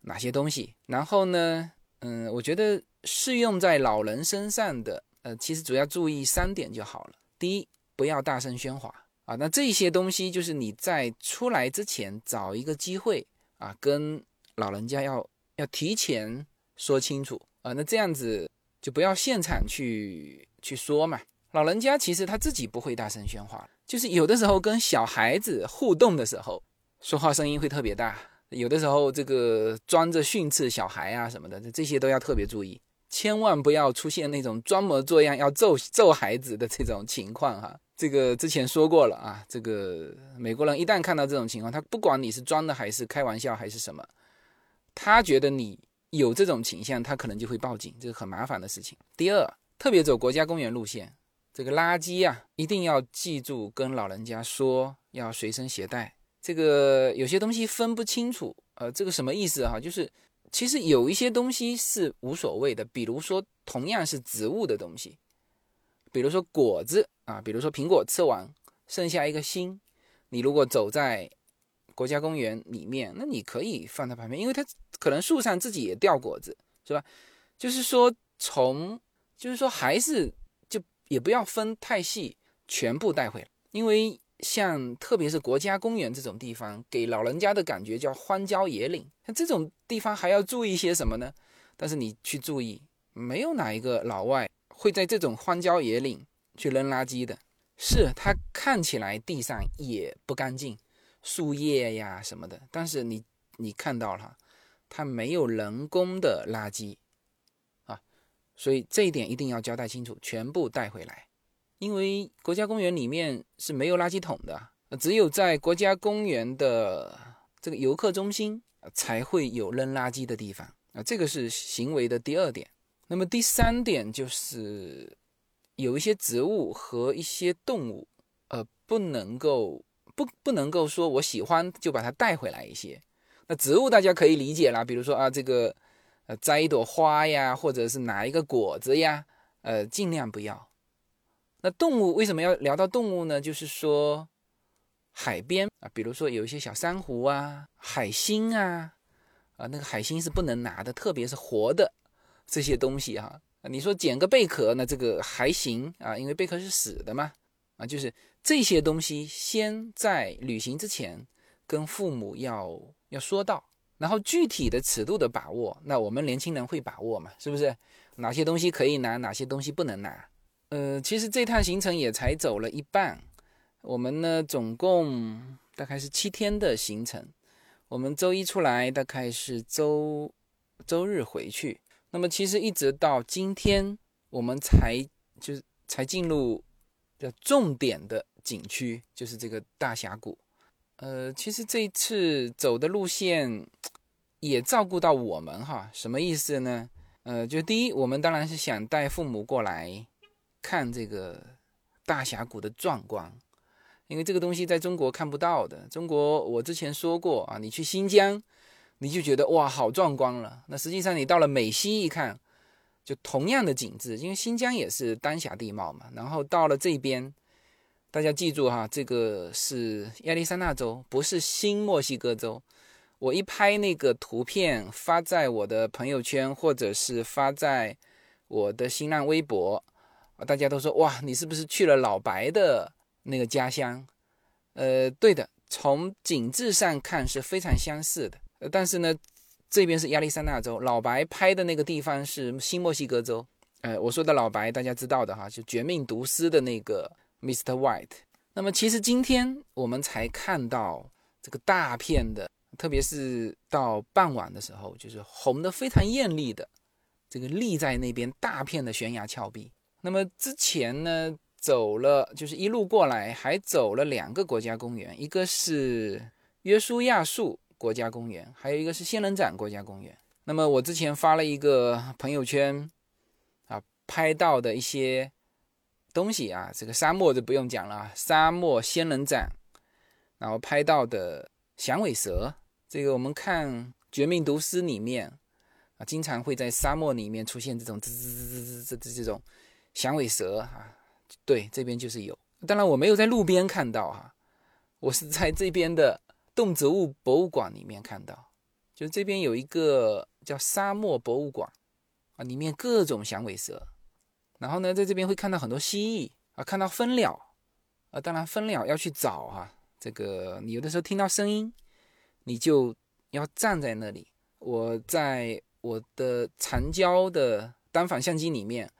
哪些东西。然后呢，嗯，我觉得适用在老人身上的，呃，其实主要注意三点就好了。第一，不要大声喧哗啊。那这些东西就是你在出来之前找一个机会啊，跟老人家要要提前说清楚啊。那这样子就不要现场去去说嘛。老人家其实他自己不会大声喧哗，就是有的时候跟小孩子互动的时候，说话声音会特别大。有的时候这个装着训斥小孩啊什么的，这些都要特别注意，千万不要出现那种装模作样要揍揍孩子的这种情况哈。这个之前说过了啊，这个美国人一旦看到这种情况，他不管你是装的还是开玩笑还是什么，他觉得你有这种倾向，他可能就会报警，这个很麻烦的事情。第二，特别走国家公园路线。这个垃圾啊，一定要记住跟老人家说，要随身携带这个有些东西分不清楚，呃，这个什么意思哈？就是其实有一些东西是无所谓的，比如说同样是植物的东西，比如说果子啊，比如说苹果吃完剩下一个心，你如果走在国家公园里面，那你可以放在旁边，因为它可能树上自己也掉果子，是吧？就是说从，就是说还是就也不要分太细，全部带回来，因为。像特别是国家公园这种地方，给老人家的感觉叫荒郊野岭。像这种地方还要注意些什么呢？但是你去注意，没有哪一个老外会在这种荒郊野岭去扔垃圾的。是它看起来地上也不干净，树叶呀什么的，但是你你看到了，它没有人工的垃圾啊，所以这一点一定要交代清楚，全部带回来。因为国家公园里面是没有垃圾桶的，只有在国家公园的这个游客中心才会有扔垃圾的地方啊。这个是行为的第二点。那么第三点就是有一些植物和一些动物，呃，不能够不不能够说我喜欢就把它带回来一些。那植物大家可以理解啦，比如说啊，这个呃摘一朵花呀，或者是拿一个果子呀，呃，尽量不要。那动物为什么要聊到动物呢？就是说，海边啊，比如说有一些小珊瑚啊、海星啊，啊，那个海星是不能拿的，特别是活的这些东西哈。你说捡个贝壳，那这个还行啊，因为贝壳是死的嘛。啊，就是这些东西，先在旅行之前跟父母要要说到，然后具体的尺度的把握，那我们年轻人会把握嘛？是不是？哪些东西可以拿，哪些东西不能拿？呃，其实这趟行程也才走了一半，我们呢总共大概是七天的行程，我们周一出来，大概是周周日回去。那么其实一直到今天，我们才就是才进入的重点的景区，就是这个大峡谷。呃，其实这一次走的路线也照顾到我们哈，什么意思呢？呃，就第一，我们当然是想带父母过来。看这个大峡谷的壮观，因为这个东西在中国看不到的。中国我之前说过啊，你去新疆，你就觉得哇好壮观了。那实际上你到了美西一看，就同样的景致，因为新疆也是丹霞地貌嘛。然后到了这边，大家记住哈，这个是亚利桑那州，不是新墨西哥州。我一拍那个图片发在我的朋友圈，或者是发在我的新浪微博。大家都说哇，你是不是去了老白的那个家乡？呃，对的，从景致上看是非常相似的。但是呢，这边是亚利桑那州，老白拍的那个地方是新墨西哥州。呃，我说的老白大家知道的哈，就《绝命毒师》的那个 Mr. White。那么其实今天我们才看到这个大片的，特别是到傍晚的时候，就是红的非常艳丽的，这个立在那边大片的悬崖峭壁。那么之前呢，走了就是一路过来，还走了两个国家公园，一个是约书亚树国家公园，还有一个是仙人掌国家公园。那么我之前发了一个朋友圈，啊，拍到的一些东西啊，这个沙漠就不用讲了，沙漠仙人掌，然后拍到的响尾蛇，这个我们看《绝命毒师》里面啊，经常会在沙漠里面出现这种吱吱吱吱吱吱这种。响尾蛇啊，对，这边就是有。当然我没有在路边看到哈，我是在这边的动植物博物馆里面看到，就这边有一个叫沙漠博物馆啊，里面各种响尾蛇。然后呢，在这边会看到很多蜥蜴啊，看到蜂鸟啊。当然蜂鸟要去找哈，这个你有的时候听到声音，你就要站在那里。我在我的长焦的单反相机里面。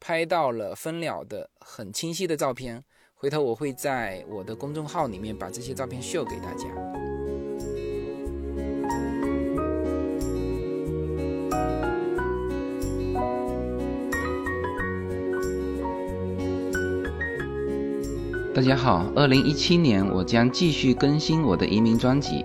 拍到了蜂鸟的很清晰的照片，回头我会在我的公众号里面把这些照片秀给大家。大家好，二零一七年我将继续更新我的移民专辑。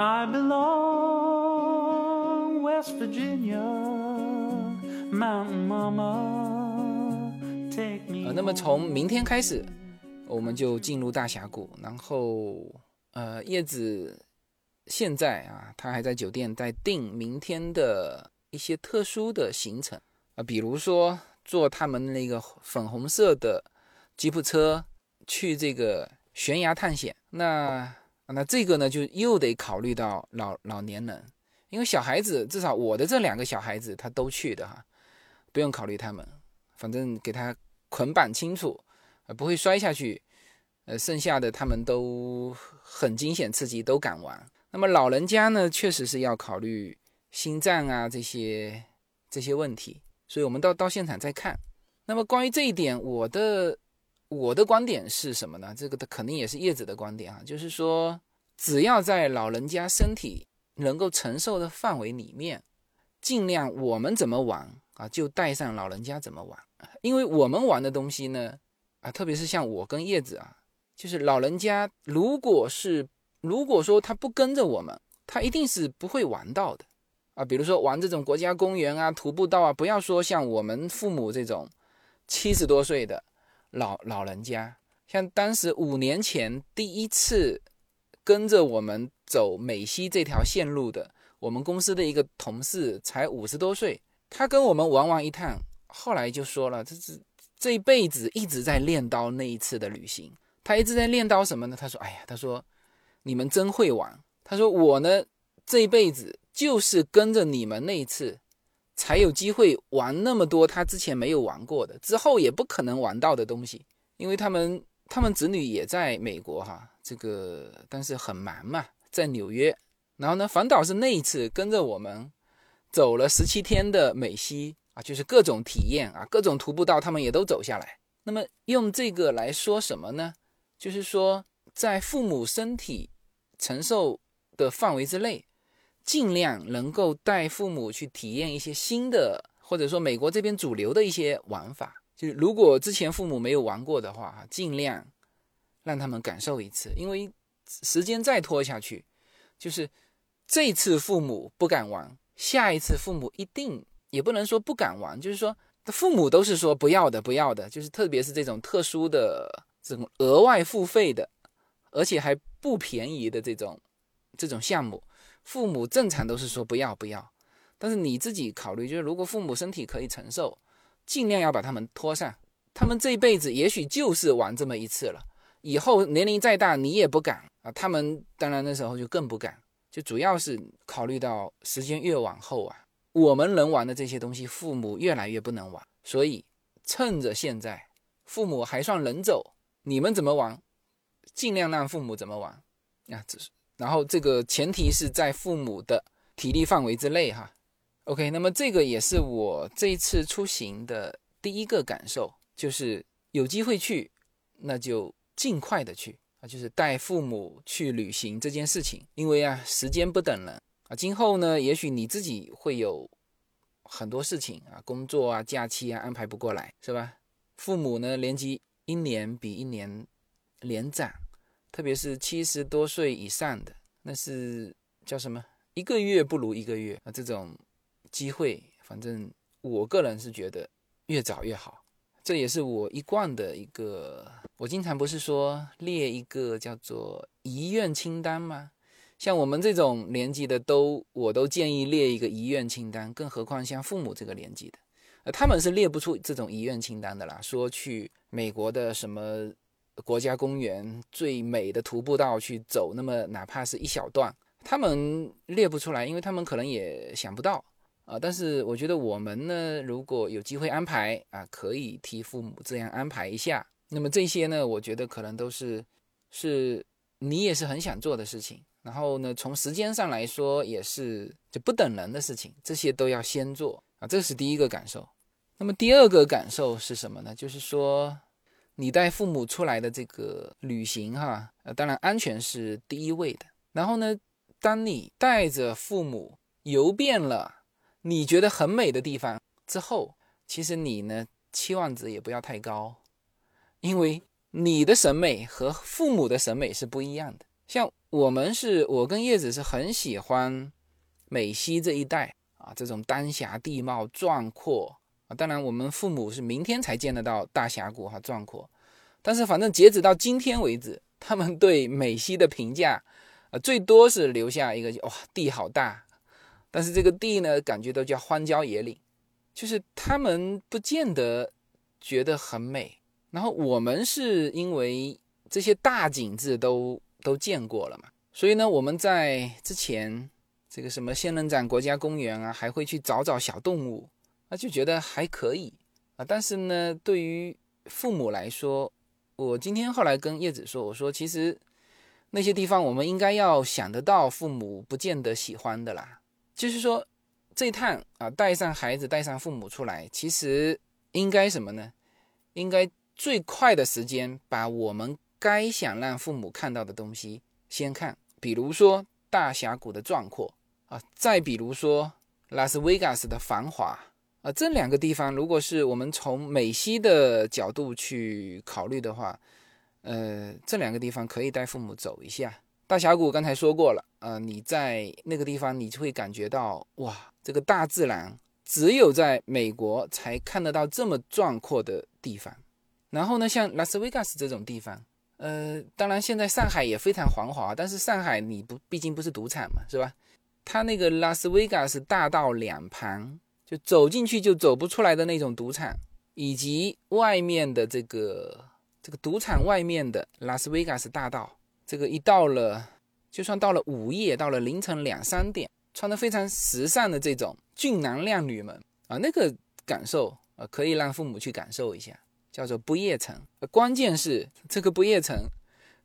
I belong, West Virginia, Mountain Mama, take me. 呃，那么从明天开始，我们就进入大峡谷，然后呃，叶子现在啊，他还在酒店在定明天的一些特殊的行程啊、比如说坐他们那个粉红色的吉普车去这个悬崖探险。那那这个呢，就又得考虑到老老年人，因为小孩子至少我的这两个小孩子他都去的哈，不用考虑他们，反正给他捆绑清楚，呃，不会摔下去。呃，剩下的他们都很惊险刺激，都敢玩。那么老人家呢，确实是要考虑心脏啊这些这些问题，所以我们到到现场再看。那么关于这一点，我的我的观点是什么呢？这个肯定也是叶子的观点啊，就是说，只要在老人家身体能够承受的范围里面，尽量我们怎么玩啊，就带上老人家怎么玩。因为我们玩的东西呢，啊，特别是像我跟叶子啊，就是老人家如果是如果说他不跟着我们，他一定是不会玩到的啊。比如说玩这种国家公园啊、徒步道啊，不要说像我们父母这种七十多岁的老老人家，像当时五年前第一次跟着我们走美西这条线路的，我们公司的一个同事才五十多岁，他跟我们玩完一趟，后来就说了，这是这一辈子一直在练刀那一次的旅行。他一直在练刀什么呢？他说：“哎呀，他说你们真会玩。他说我呢这一辈子就是跟着你们那一次，才有机会玩那么多他之前没有玩过的，之后也不可能玩到的东西。因为他们他们子女也在美国哈，这个但是很忙嘛，在纽约。然后呢，反倒是那一次跟着我们走了十七天的美西啊，就是各种体验啊，各种徒步道他们也都走下来。那么用这个来说什么呢？就是说，在父母身体承受的范围之内，尽量能够带父母去体验一些新的，或者说美国这边主流的一些玩法。就是如果之前父母没有玩过的话，尽量让他们感受一次。因为时间再拖下去，就是这次父母不敢玩，下一次父母一定也不能说不敢玩，就是说父母都是说不要的，不要的。就是特别是这种特殊的。这种额外付费的，而且还不便宜的这种这种项目，父母正常都是说不要不要，但是你自己考虑，就是如果父母身体可以承受，尽量要把他们拖上。他们这一辈子也许就是玩这么一次了，以后年龄再大你也不敢啊。他们当然那时候就更不敢，就主要是考虑到时间越往后啊，我们能玩的这些东西，父母越来越不能玩，所以趁着现在父母还算能走。你们怎么玩，尽量让父母怎么玩啊？这是，然后这个前提是在父母的体力范围之内哈。OK，那么这个也是我这一次出行的第一个感受，就是有机会去，那就尽快的去啊，就是带父母去旅行这件事情，因为啊，时间不等人啊，今后呢，也许你自己会有很多事情啊，工作啊、假期啊安排不过来，是吧？父母呢，年纪。一年比一年年长，特别是七十多岁以上的，那是叫什么？一个月不如一个月啊！这种机会，反正我个人是觉得越早越好。这也是我一贯的一个，我经常不是说列一个叫做遗愿清单吗？像我们这种年纪的，都我都建议列一个遗愿清单，更何况像父母这个年纪的。他们是列不出这种遗愿清单的啦。说去美国的什么国家公园最美的徒步道去走，那么哪怕是一小段，他们列不出来，因为他们可能也想不到啊。但是我觉得我们呢，如果有机会安排啊，可以替父母这样安排一下。那么这些呢，我觉得可能都是是你也是很想做的事情。然后呢，从时间上来说，也是就不等人的事情，这些都要先做啊。这是第一个感受。那么第二个感受是什么呢？就是说，你带父母出来的这个旅行哈，呃，当然安全是第一位的。然后呢，当你带着父母游遍了你觉得很美的地方之后，其实你呢期望值也不要太高，因为你的审美和父母的审美是不一样的。像我们是，我跟叶子是很喜欢美西这一带啊，这种丹霞地貌壮阔啊。当然，我们父母是明天才见得到大峡谷哈壮阔，但是反正截止到今天为止，他们对美西的评价啊，最多是留下一个哇地好大，但是这个地呢，感觉都叫荒郊野岭，就是他们不见得觉得很美。然后我们是因为这些大景致都。都见过了嘛，所以呢，我们在之前这个什么仙人掌国家公园啊，还会去找找小动物，那就觉得还可以啊。但是呢，对于父母来说，我今天后来跟叶子说，我说其实那些地方我们应该要想得到父母不见得喜欢的啦。就是说这趟啊，带上孩子，带上父母出来，其实应该什么呢？应该最快的时间把我们。该想让父母看到的东西先看，比如说大峡谷的壮阔啊，再比如说拉斯维加斯的繁华这两个地方，如果是我们从美西的角度去考虑的话，呃，这两个地方可以带父母走一下。大峡谷刚才说过了，呃，你在那个地方，你就会感觉到哇，这个大自然只有在美国才看得到这么壮阔的地方。然后呢，像拉斯维加斯这种地方。呃，当然，现在上海也非常繁华，但是上海你不毕竟不是赌场嘛，是吧？它那个拉斯维加斯大道两旁，就走进去就走不出来的那种赌场，以及外面的这个这个赌场外面的拉斯维加斯大道，这个一到了，就算到了午夜，到了凌晨两三点，穿的非常时尚的这种俊男靓女们啊，那个感受啊，可以让父母去感受一下。叫做不夜城，关键是这个不夜城，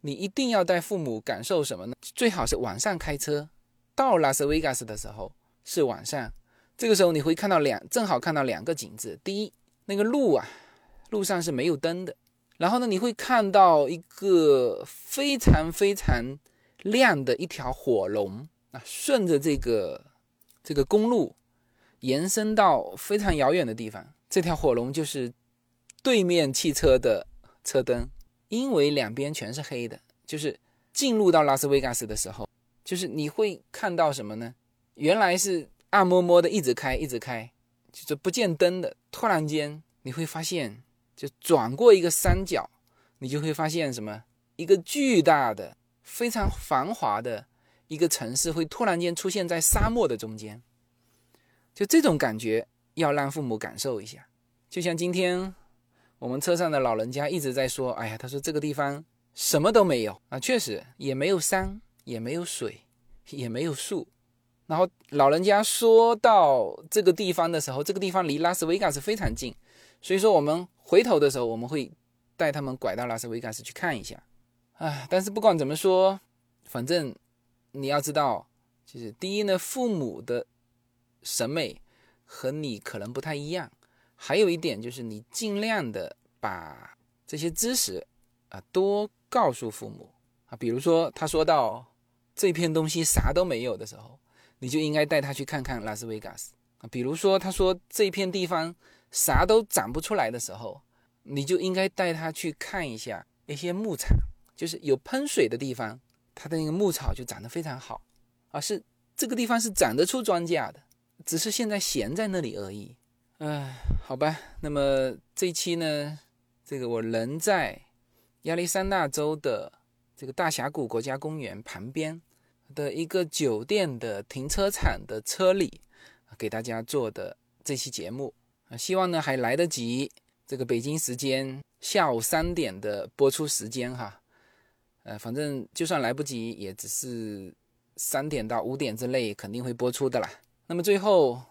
你一定要带父母感受什么呢？最好是晚上开车到拉斯维加斯的时候是晚上，这个时候你会看到两，正好看到两个景致。第一，那个路啊，路上是没有灯的，然后呢，你会看到一个非常非常亮的一条火龙啊，顺着这个这个公路延伸到非常遥远的地方，这条火龙就是。对面汽车的车灯，因为两边全是黑的，就是进入到拉斯维加斯的时候，就是你会看到什么呢？原来是暗摸摸的一直开一直开，就是不见灯的。突然间你会发现，就转过一个山角，你就会发现什么？一个巨大的、非常繁华的一个城市会突然间出现在沙漠的中间。就这种感觉要让父母感受一下，就像今天。我们车上的老人家一直在说：“哎呀，他说这个地方什么都没有啊，确实也没有山，也没有水，也没有树。然后老人家说到这个地方的时候，这个地方离拉斯维加斯非常近，所以说我们回头的时候，我们会带他们拐到拉斯维加斯去看一下。啊，但是不管怎么说，反正你要知道，就是第一呢，父母的审美和你可能不太一样。”还有一点就是，你尽量的把这些知识啊多告诉父母啊。比如说，他说到这片东西啥都没有的时候，你就应该带他去看看拉斯维加斯啊。比如说，他说这片地方啥都长不出来的时候，你就应该带他去看一下一些牧场，就是有喷水的地方，它的那个牧草就长得非常好啊。是这个地方是长得出庄稼的，只是现在闲在那里而已。唉，好吧，那么这一期呢，这个我人在亚利桑那州的这个大峡谷国家公园旁边的一个酒店的停车场的车里，给大家做的这期节目啊，希望呢还来得及，这个北京时间下午三点的播出时间哈，呃，反正就算来不及，也只是三点到五点之内肯定会播出的啦。那么最后。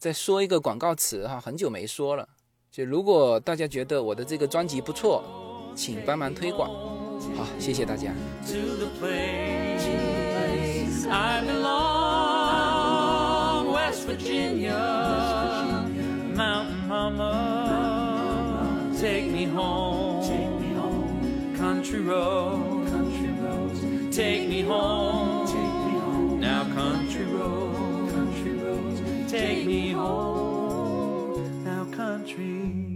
再说一个广告词哈，很久没说了。就如果大家觉得我的这个专辑不错，请帮忙推广。好，谢谢大家。I belong, West Virginia, Mountain Mama, take me home, country roads, take me home, now country roads, take me home, now country.